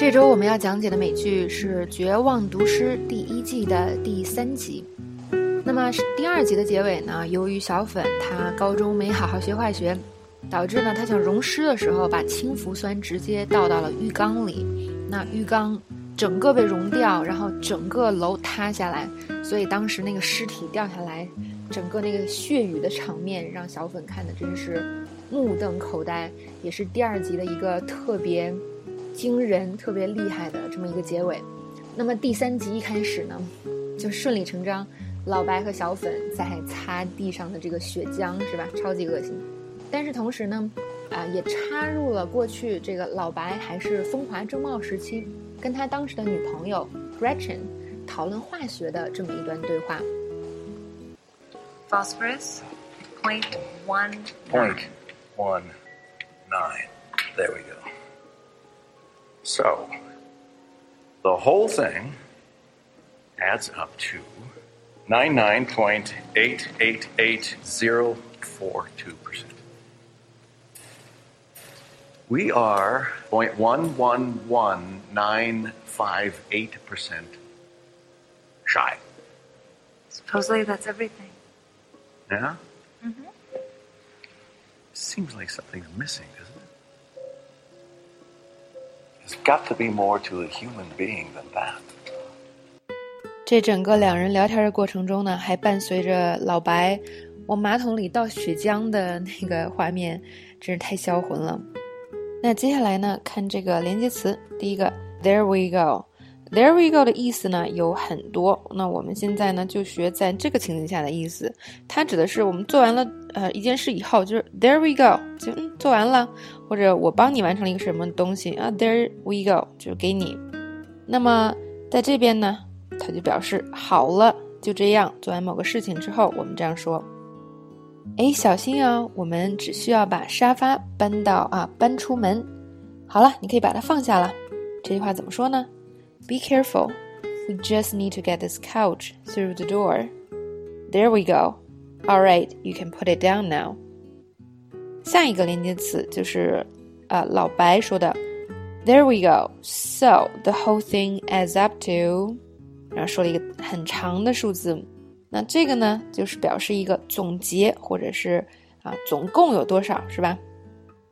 这周我们要讲解的美剧是《绝望毒师》第一季的第三集。那么第二集的结尾呢？由于小粉他高中没好好学化学，导致呢他想溶尸的时候把氢氟酸直接倒到了浴缸里，那浴缸整个被溶掉，然后整个楼塌下来，所以当时那个尸体掉下来，整个那个血雨的场面让小粉看的真是目瞪口呆，也是第二集的一个特别。惊人、特别厉害的这么一个结尾，那么第三集一开始呢，就顺理成章，老白和小粉在擦地上的这个血浆，是吧？超级恶心。但是同时呢，啊，也插入了过去这个老白还是风华正茂时期，跟他当时的女朋友 Gretchen 讨论化学的这么一段对话。Phosphorus point one point one nine. There we go. So, the whole thing adds up to 99.888042%. We are 0.111958% shy. Supposedly that's everything. Yeah? Mm-hmm. Seems like something's missing, doesn't it? Got to be more to a human being than that。这整个两人聊天的过程中呢，还伴随着老白往马桶里倒血浆的那个画面，真是太销魂了。那接下来呢，看这个连接词，第一个 There we go。There we go 的意思呢有很多，那我们现在呢就学在这个情景下的意思。它指的是我们做完了呃一件事以后，就是 There we go，就嗯做完了，或者我帮你完成了一个什么东西啊，There we go 就给你。那么在这边呢，它就表示好了，就这样做完某个事情之后，我们这样说。哎，小心啊，我们只需要把沙发搬到啊搬出门。好了，你可以把它放下了。这句话怎么说呢？Be careful. We just need to get this couch through the door. There we go. All right, you can put it down now. 下一个连接词就是啊、呃、老白说的 There we go. So the whole thing adds up to，然后说了一个很长的数字。那这个呢，就是表示一个总结，或者是啊总共有多少，是吧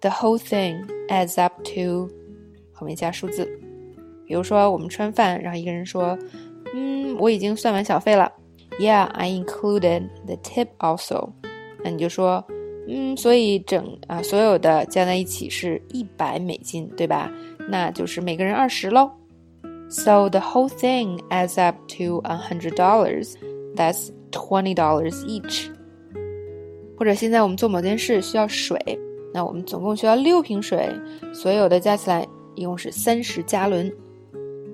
？The whole thing adds up to，后面加数字。比如说，我们吃完饭，然后一个人说：“嗯，我已经算完小费了。”Yeah, I included the tip also。那你就说：“嗯，所以整啊所有的加在一起是一百美金，对吧？那就是每个人二十喽。So the whole thing adds up to a hundred dollars. That's twenty dollars each。或者现在我们做某件事需要水，那我们总共需要六瓶水，所有的加起来一共是三十加仑。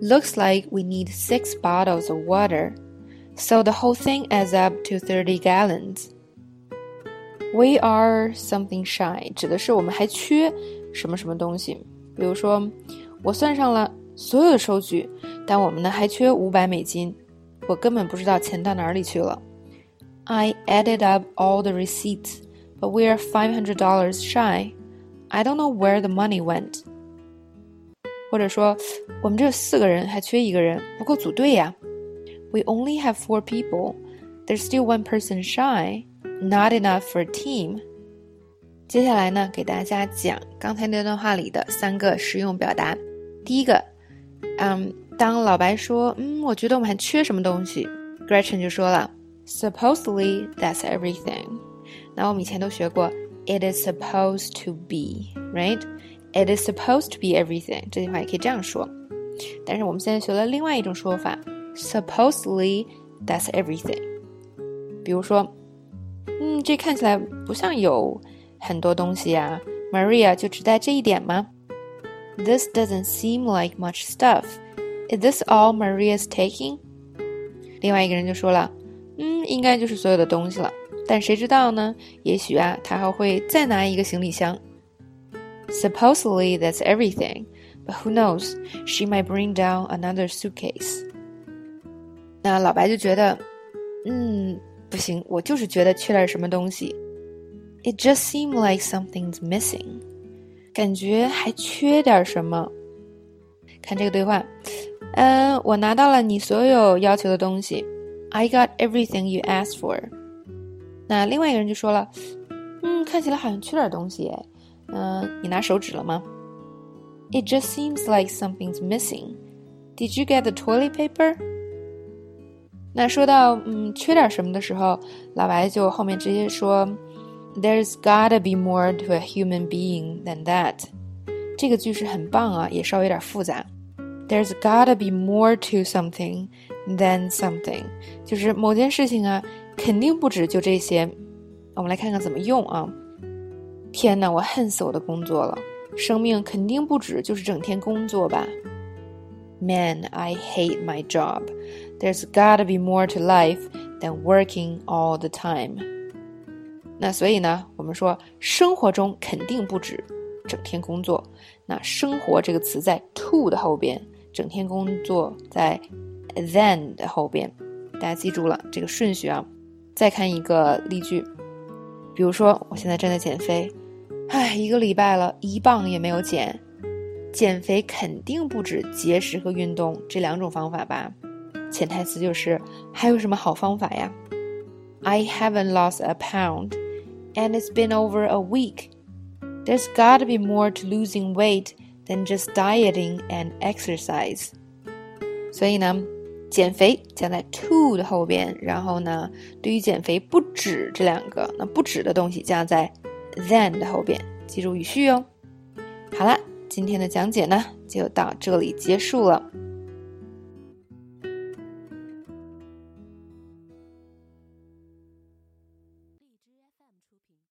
Looks like we need six bottles of water, so the whole thing adds up to 30 gallons. We are something shy，指的是我们还缺什么什么东西。比如说，我算上了所有的收据，但我们呢还缺五百美金，我根本不知道钱到哪里去了。I added up all the receipts, but we are five hundred dollars shy. I don't know where the money went. 或者说，我们这四个人还缺一个人，不够组队呀。 We only have four people. There's still one person shy. Not enough for a team. 接下来呢，给大家讲刚才那段话里的三个实用表达。第一个，嗯，当老白说，嗯，我觉得我们还缺什么东西，Gretchen 就说了，Supposedly that's everything。那我们以前都学过，It is supposed to be, right? It is supposed to be everything。这句话也可以这样说，但是我们现在学了另外一种说法 ，supposedly that's everything。比如说，嗯，这看起来不像有很多东西呀。Maria 就只带这一点吗？This doesn't seem like much stuff. Is this all Maria's taking？另外一个人就说了，嗯，应该就是所有的东西了。但谁知道呢？也许啊，他还会再拿一个行李箱。Supposedly that's everything, but who knows? She might bring down another suitcase. 那老白就觉得，嗯，不行，我就是觉得缺点什么东西。It just seemed like something's missing. 感觉还缺点什么。 看这个对话，嗯，我拿到了你所有要求的东西。I got everything you asked for。那另外一个人就说了，嗯，看起来好像缺点东西哎。嗯，你拿手指了吗？It just seems like something's missing. Did you get the toilet paper? 那说到嗯缺点什么的时候，老白就后面直接说，There's gotta be more to a human being than that。这个句式很棒啊，也稍微有点复杂。There's gotta be more to something than something，就是某件事情啊，肯定不止就这些。我们来看看怎么用啊。天呐，我恨死我的工作了！生命肯定不止就是整天工作吧。Man, I hate my job. There's gotta be more to life than working all the time. 那所以呢，我们说生活中肯定不止整天工作。那生活这个词在 to 的后边，整天工作在 then 的后边。大家记住了这个顺序啊。再看一个例句，比如说我现在正在减肥，唉，一个礼拜了，一磅也没有减。减肥肯定不止节食和运动这两种方法吧？潜台词就是还有什么好方法呀？I haven't lost a pound, and it's been over a week. There's got to be more to losing weight than just dieting and exercise. 所以呢，减肥加在 to 的后边，然后呢，对于减肥不止这两个，那不止的东西加在 than 的后边，记住语序哦。好了。今天的讲解呢，就到这里结束了。